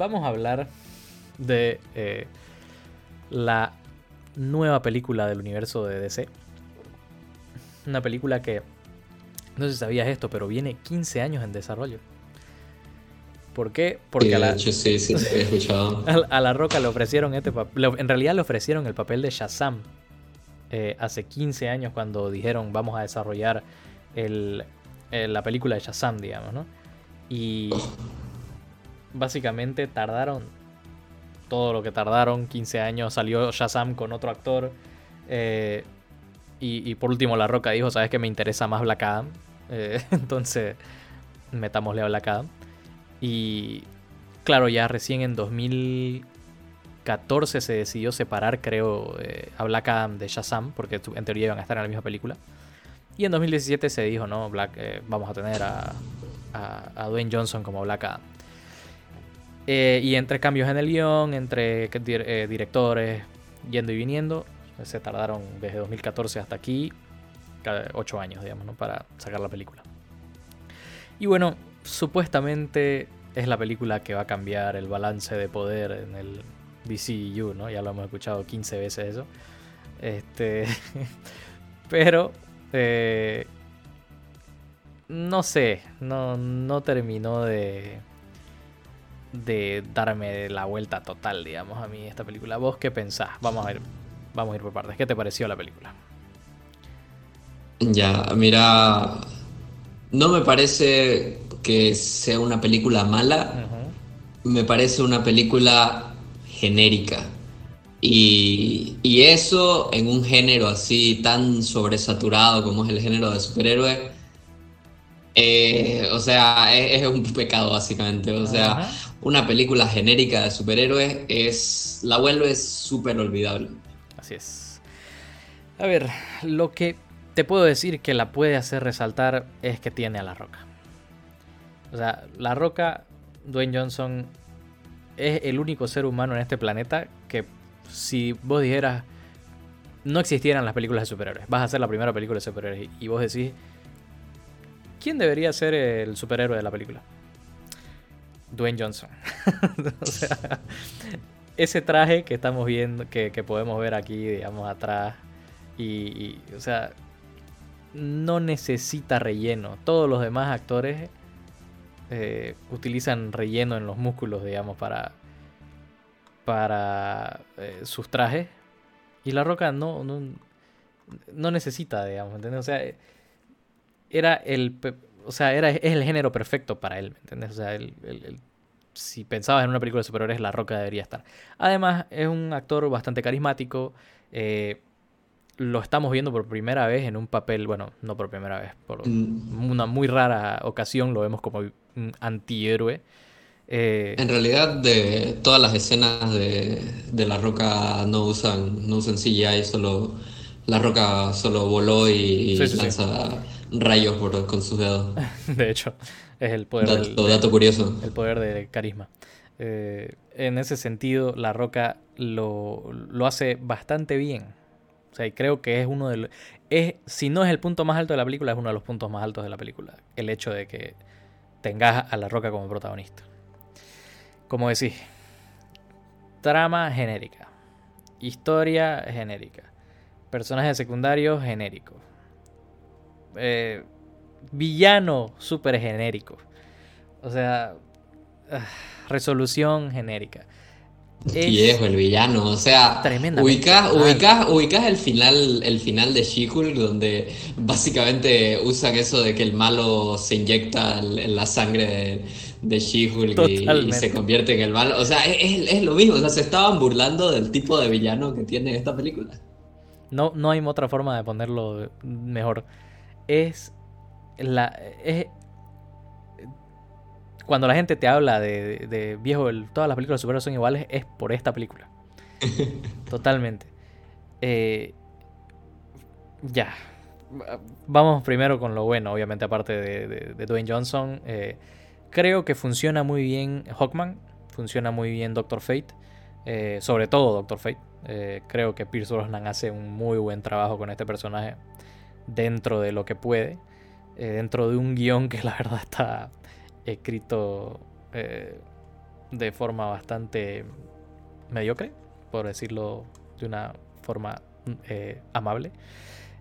vamos a hablar de eh, la nueva película del universo de DC. Una película que, no sé si sabías esto, pero viene 15 años en desarrollo. ¿Por qué? Porque a, la, a, la Roca le ofrecieron este papel. En realidad le ofrecieron el papel de Shazam eh, hace 15 años cuando dijeron vamos a desarrollar el, la película de Shazam, digamos, ¿no? Y básicamente tardaron todo lo que tardaron, 15 años, salió Shazam con otro actor. Eh, y, por último La Roca dijo, ¿sabes que me interesa más Black Adam? Eh, entonces, metámosle a Black Adam. Y claro, ya recién en 2014 se decidió separar, creo, eh, a Black Adam de Shazam, porque en teoría iban a estar en la misma película. Y en 2017 se dijo, no, Black, vamos a tener a, a, Dwayne Johnson como Black Adam. Eh, y entre cambios en el guion, entre directores yendo y viniendo, se tardaron desde 2014 hasta aquí, 8 años, digamos, ¿no? para sacar la película. Y bueno, supuestamente es la película que va a cambiar el balance de poder en el DCU, ¿no? Ya lo hemos escuchado 15 veces eso. Este, pero eh, no sé, no, no terminó de de darme la vuelta total, digamos, a mí esta película. ¿Vos qué pensás? Vamos a ver, vamos a ir por partes. ¿Qué te pareció la película? Ya, mira, no me parece que sea una película mala, me parece una película genérica. Y, eso en un género así tan sobresaturado como es el género de superhéroes, eh, o sea, es, un pecado básicamente. O sea, una película genérica de superhéroes es la vuelve súper olvidable. Así es. A ver, lo que te puedo decir que la puede hacer resaltar es que tiene a La Roca. O sea, La Roca, Dwayne Johnson, es el único ser humano en este planeta que si vos dijeras no existieran las películas de superhéroes, vas a hacer la primera película de superhéroes y vos decís, ¿quién debería ser el superhéroe de la película? Dwayne Johnson. o sea, ese traje que estamos viendo, que, podemos ver aquí, digamos, atrás, y, o sea, no necesita relleno. Todos los demás actores eh, utilizan relleno en los músculos, digamos, para, para eh, sus trajes. Y La Roca no, no, necesita, digamos, ¿entiendes? O sea, era el... O sea, era, es el género perfecto para él, ¿me entiendes? O sea, si pensabas en una película de superhéroes, La Roca debería estar. Además, es un actor bastante carismático. Eh, lo estamos viendo por primera vez en un papel, bueno, no por primera vez, por mm. una muy rara ocasión lo vemos como un antihéroe. Eh, en realidad, de todas las escenas de, La Roca no usan, no usan CGI, solo La Roca solo voló y, lanza rayos con sus dedos. De hecho, es el poder dato, dato curioso. El poder de carisma. Eh, en ese sentido, La Roca lo, lo hace bastante bien o sea, y creo que es uno de los... Es, si no es el punto más alto de la película, es uno de los puntos más altos de la película. El hecho de que tengas a La Roca como protagonista. Como decís, trama genérica. Historia genérica. Personajes secundarios genéricos. Eh, villano súper genérico. O sea, ah, resolución genérica. Viejo, el villano, o sea, ubicas, ubicas, el final, el final de she donde básicamente usan eso de que el malo se inyecta en la sangre de, de y, se convierte en el malo. O sea, es, lo mismo, o sea, se estaban burlando del tipo de villano que tiene esta película. No, no hay otra forma de ponerlo mejor. Es la. Es, cuando la gente te habla de, viejo, todas las películas de superhéroes son iguales, es por esta película. Totalmente. Eh, ya. Vamos primero con lo bueno, obviamente, aparte de, Dwayne Johnson. Eh, creo que funciona muy bien Hawkman, funciona muy bien Doctor Fate, eh, sobre todo Doctor Fate. creo que Pierce Brosnan hace un muy buen trabajo con este personaje dentro de lo que puede, dentro de un guion que la verdad está escrito eh, de forma bastante mediocre, por decirlo de una forma eh, amable.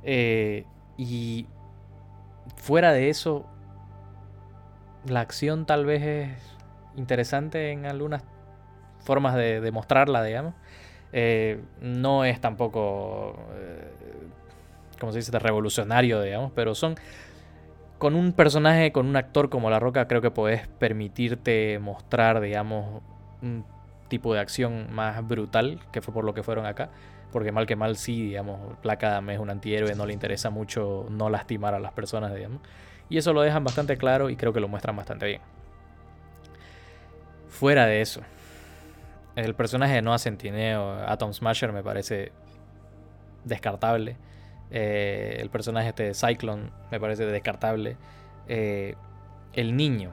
Eh, y fuera de eso, la acción tal vez es interesante en algunas formas de, mostrarla, digamos. Eh, no es tampoco, como se dice, de revolucionario, digamos, pero son con un personaje, con un actor como La Roca, creo que puedes permitirte mostrar, digamos, un tipo de acción más brutal, que fue por lo que fueron acá. Porque mal que mal sí, digamos, Placa es un antihéroe, no le interesa mucho no lastimar a las personas, digamos. Y eso lo dejan bastante claro y creo que lo muestran bastante bien. Fuera de eso, el personaje de Noah Centineo, Atom Smasher, me parece descartable. Eh, el personaje este de Cyclone me parece descartable. Eh, el niño.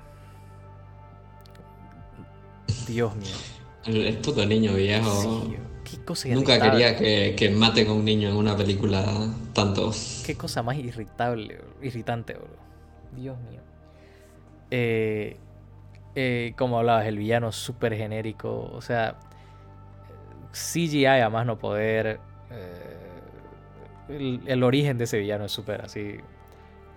Dios mío. El puto niño viejo. Nunca quería que, maten a un niño en una película tanto. Qué cosa más irritable, irritante, bro. Dios mío. Eh, eh, como hablabas, el villano súper genérico. O sea, CGI a más no poder. Eh, el, origen de ese villano es súper así.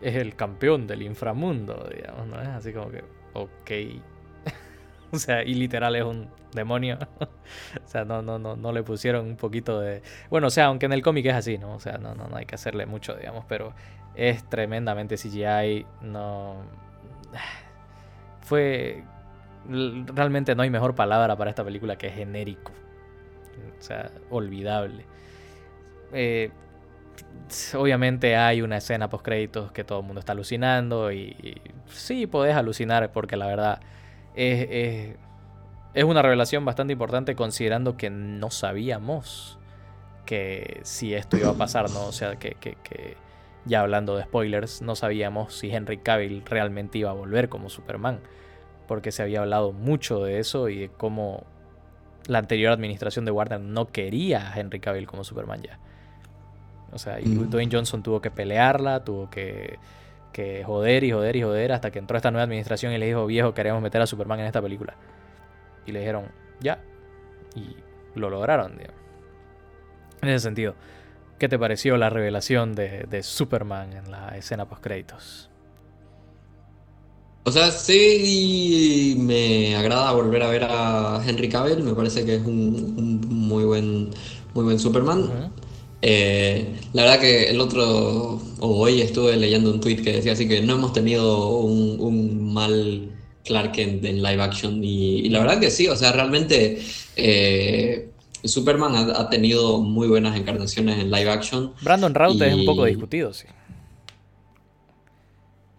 Es el campeón del inframundo, digamos, ¿no? Es así como que, ok. o sea, y literal es un demonio. o sea, no, no, no, no le pusieron un poquito de. Bueno, o sea, aunque en el cómic es así, ¿no? O sea, no, no, no hay que hacerle mucho, digamos, pero es tremendamente CGI. No. Fue. Realmente no hay mejor palabra para esta película que genérico. O sea, olvidable. Eh, obviamente hay una escena post créditos que todo el mundo está alucinando y, sí podés alucinar porque la verdad es, es una revelación bastante importante considerando que no sabíamos que si esto iba a pasar, ¿no? O sea, que, ya hablando de spoilers, no sabíamos si Henry Cavill realmente iba a volver como Superman. Porque se había hablado mucho de eso y de cómo la anterior administración de Warner no quería a Henry Cavill como Superman ya. O sea, y mm. Dwayne Johnson tuvo que pelearla, tuvo que, que joder y joder y joder hasta que entró esta nueva administración y le dijo, viejo, queremos meter a Superman en esta película. Y le dijeron, ya. Y lo lograron, En ese sentido, ¿qué te pareció la revelación de, Superman en la escena post créditos? O sea, sí me agrada volver a ver a Henry Cavill, me parece que es un, muy buen muy buen Superman. Eh, la verdad que el otro, o hoy estuve leyendo un tweet que decía así que no hemos tenido un, un mal Clark Kent en live action. Y, la verdad que sí, o sea, realmente eh, Superman ha, tenido muy buenas encarnaciones en live action. Brandon Routh es un poco discutido, sí.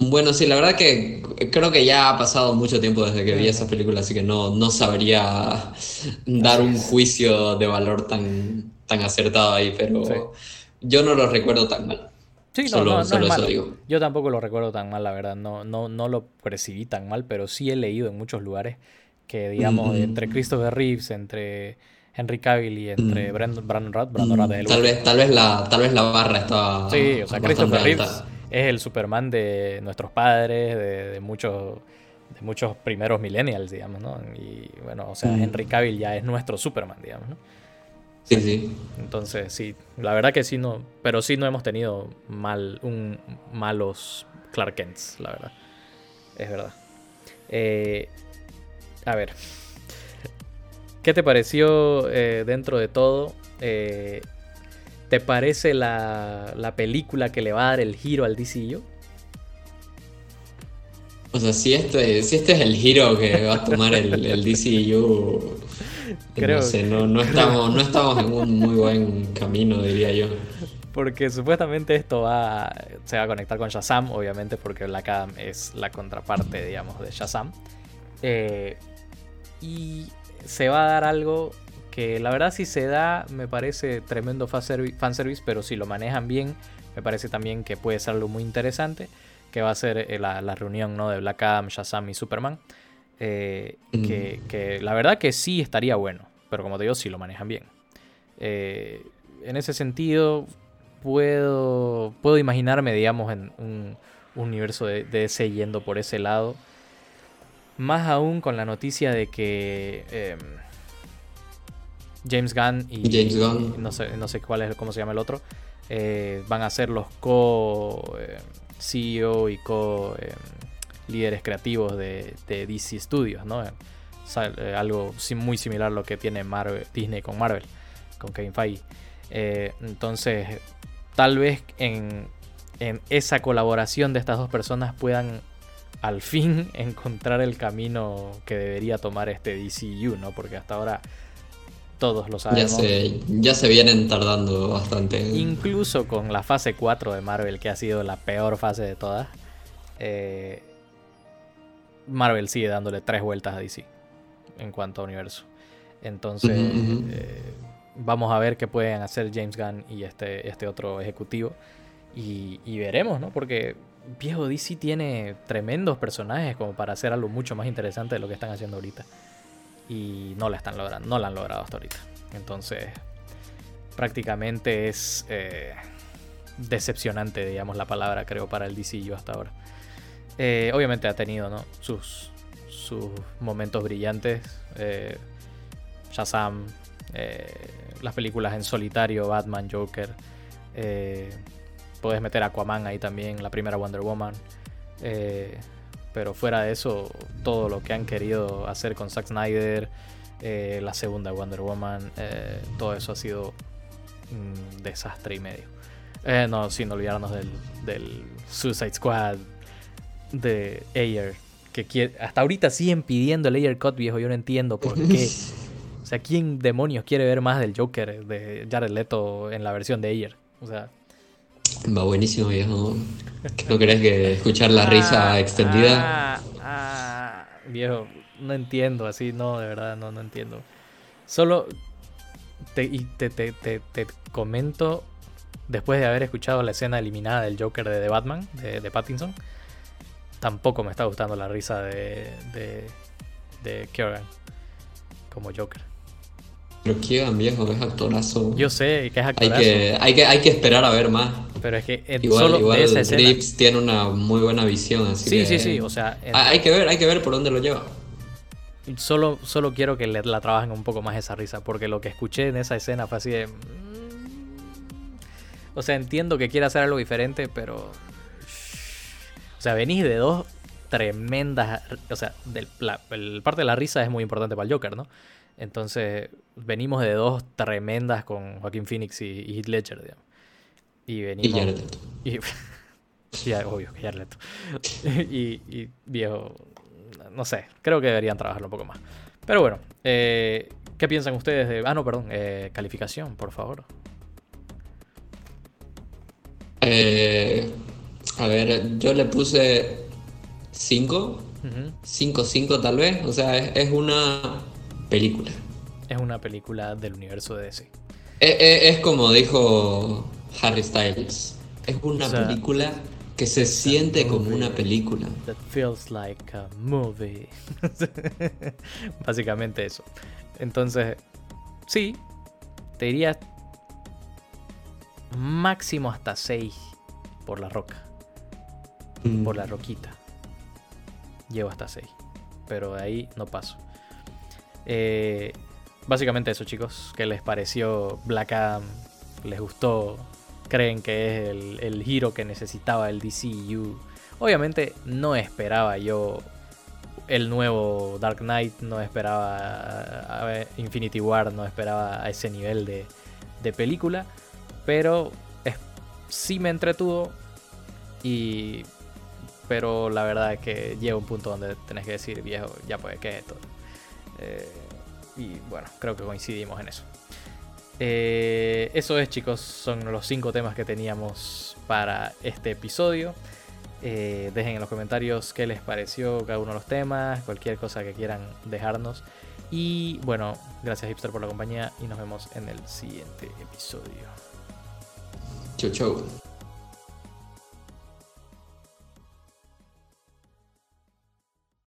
Bueno, sí, la verdad que creo que ya ha pasado mucho tiempo desde que vi esa película, así que no, no sabría dar un juicio de valor tan, tan acertado ahí, pero yo no lo recuerdo tan mal. Sí, no, no, es malo. Yo tampoco lo recuerdo tan mal, la verdad. No, no, no lo percibí tan mal, pero sí he leído en muchos lugares que, digamos, mm. entre Christopher Reeves, entre Henry Cavill y entre mm. Brandon, Brandon Brandon mm. tal, vez, tal, vez la, tal vez la barra está. Sí, o sea, Christopher Reeves es el Superman de nuestros padres, de, muchos de muchos primeros millennials, digamos, ¿no? Y bueno, o sea, Henry Cavill ya es nuestro Superman, digamos, ¿no? Sí, sí. Entonces, sí, la verdad que sí, no, pero sí no hemos tenido mal, un, malos Clark Kents, la verdad. Es verdad. Eh, a ver, ¿qué te pareció eh, dentro de todo? Eh, ¿Te parece la, la, película que le va a dar el giro al DCU? O sea, si este, si este es el giro que va a tomar el, el DCU, Creo, no no, estamos, no estamos en un muy buen camino, diría yo. Porque supuestamente esto va, se va a conectar con Shazam, obviamente, porque Black Adam es la contraparte, digamos, de Shazam. Eh, y se va a dar algo que la verdad si se da me parece tremendo fanservice, pero si lo manejan bien me parece también que puede ser algo muy interesante, que va a ser eh, la, la reunión ¿no? de Black Adam, Shazam y Superman. Eh, que, la verdad que sí estaría bueno, pero como te digo, sí lo manejan bien. Eh, en ese sentido, puedo, puedo imaginarme, digamos, en un, universo de, ese yendo por ese lado. Más aún con la noticia de que em, James Gunn y, James Gunn. no, sé, no sé cuál es, cómo se llama el otro, eh, van a ser los co-CEO em, y co-líderes em, creativos de, DC Studios, ¿no? Eh, algo muy similar a lo que tiene Marvel, Disney con Marvel, con Kevin Feige. Eh, entonces, tal vez en, en esa colaboración de estas dos personas puedan al fin encontrar el camino que debería tomar este DCU, ¿no? Porque hasta ahora todos lo sabemos. Ya se, ya se vienen tardando bastante. Incluso con la fase 4 de Marvel, que ha sido la peor fase de todas, eh, Marvel sigue dándole tres vueltas a DC en cuanto a universo. Entonces, eh, vamos a ver qué pueden hacer James Gunn y este, este otro ejecutivo. Y, y veremos, ¿no? Porque viejo DC tiene tremendos personajes como para hacer algo mucho más interesante de lo que están haciendo ahorita. Y no la están logrando, no la han logrado hasta ahorita. Entonces, prácticamente es eh, decepcionante, digamos la palabra, creo, para el DCU hasta ahora. Eh, obviamente ha tenido sus, sus momentos brillantes. Eh, Shazam, las películas en solitario, Batman, Joker. Puedes meter Aquaman ahí también, la primera Wonder Woman. Eh, pero fuera de eso, todo lo que han querido hacer con Zack Snyder, eh, la segunda Wonder Woman, eh, todo eso ha sido un desastre y medio. no, sin olvidarnos del, Suicide Squad de Ayer. Que hasta ahorita siguen pidiendo el Ayer Cut, viejo. Yo no entiendo por qué. O sea, ¿quién demonios quiere ver más del Joker de Jared Leto en la versión de Ayer? O sea, Va buenísimo, viejo. ¿No querés que escuchar la risa ah, extendida? Ah, ah, viejo, no entiendo, así no, de verdad, no, no entiendo. Solo te, y te, te, te, comento, después de haber escuchado la escena eliminada del Joker de The Batman, de, de Pattinson, tampoco me está gustando la risa de, de, de como Joker. Pero Keegan, viejo, es actorazo. Yo sé que es actorazo. Hay que, hay que, hay que esperar a ver más. Pero es que igual, solo igual de tiene una muy buena visión, así sí, que... Sí, sí, o sea... Hay que ver, hay que ver por dónde lo lleva. Solo, solo quiero que la trabajen un poco más esa risa, porque lo que escuché en esa escena fue así de... Mm, o sea, entiendo que quiere hacer algo diferente, pero... O sea, venís de dos tremendas... O sea, del, la, el parte de la risa es muy importante para el Joker, ¿no? Entonces, venimos de dos tremendas con Joaquín Phoenix y, Heath Ledger, digamos. Y venimos. Y Jared Leto. Y, obvio, que Jared Leto. y, y, viejo. No sé, creo que deberían trabajarlo un poco más. Pero bueno, eh, ¿qué piensan ustedes de. Ah, no, perdón, eh, calificación, por favor. Eh, a ver, yo le puse 5. 5-5 tal vez. O sea, es una película. Es una película del universo de DC. Es, como dijo Harry Styles. Es una película que se siente como una película. That feels like a movie. Básicamente eso. Entonces, sí, te diría máximo hasta 6 por la roca. Mm. Por la roquita. Llevo hasta 6. Pero de ahí no paso. Eh, básicamente eso, chicos. ¿Qué les pareció Black Adam? ¿Les gustó? ¿Creen que es el, giro que necesitaba el DCU? Obviamente no esperaba yo el nuevo Dark Knight, no esperaba Infinity War, no esperaba a ese nivel de, película, pero sí me entretuvo y pero la verdad es que llega un punto donde tenés que decir, viejo, ya puede que esto. Eh, y bueno, creo que coincidimos en eso. Eh, eso es chicos, son los cinco temas que teníamos para este episodio. Eh, dejen en los comentarios qué les pareció cada uno de los temas, cualquier cosa que quieran dejarnos. Y bueno, gracias Hipster por la compañía y nos vemos en el siguiente episodio. Chau, chau.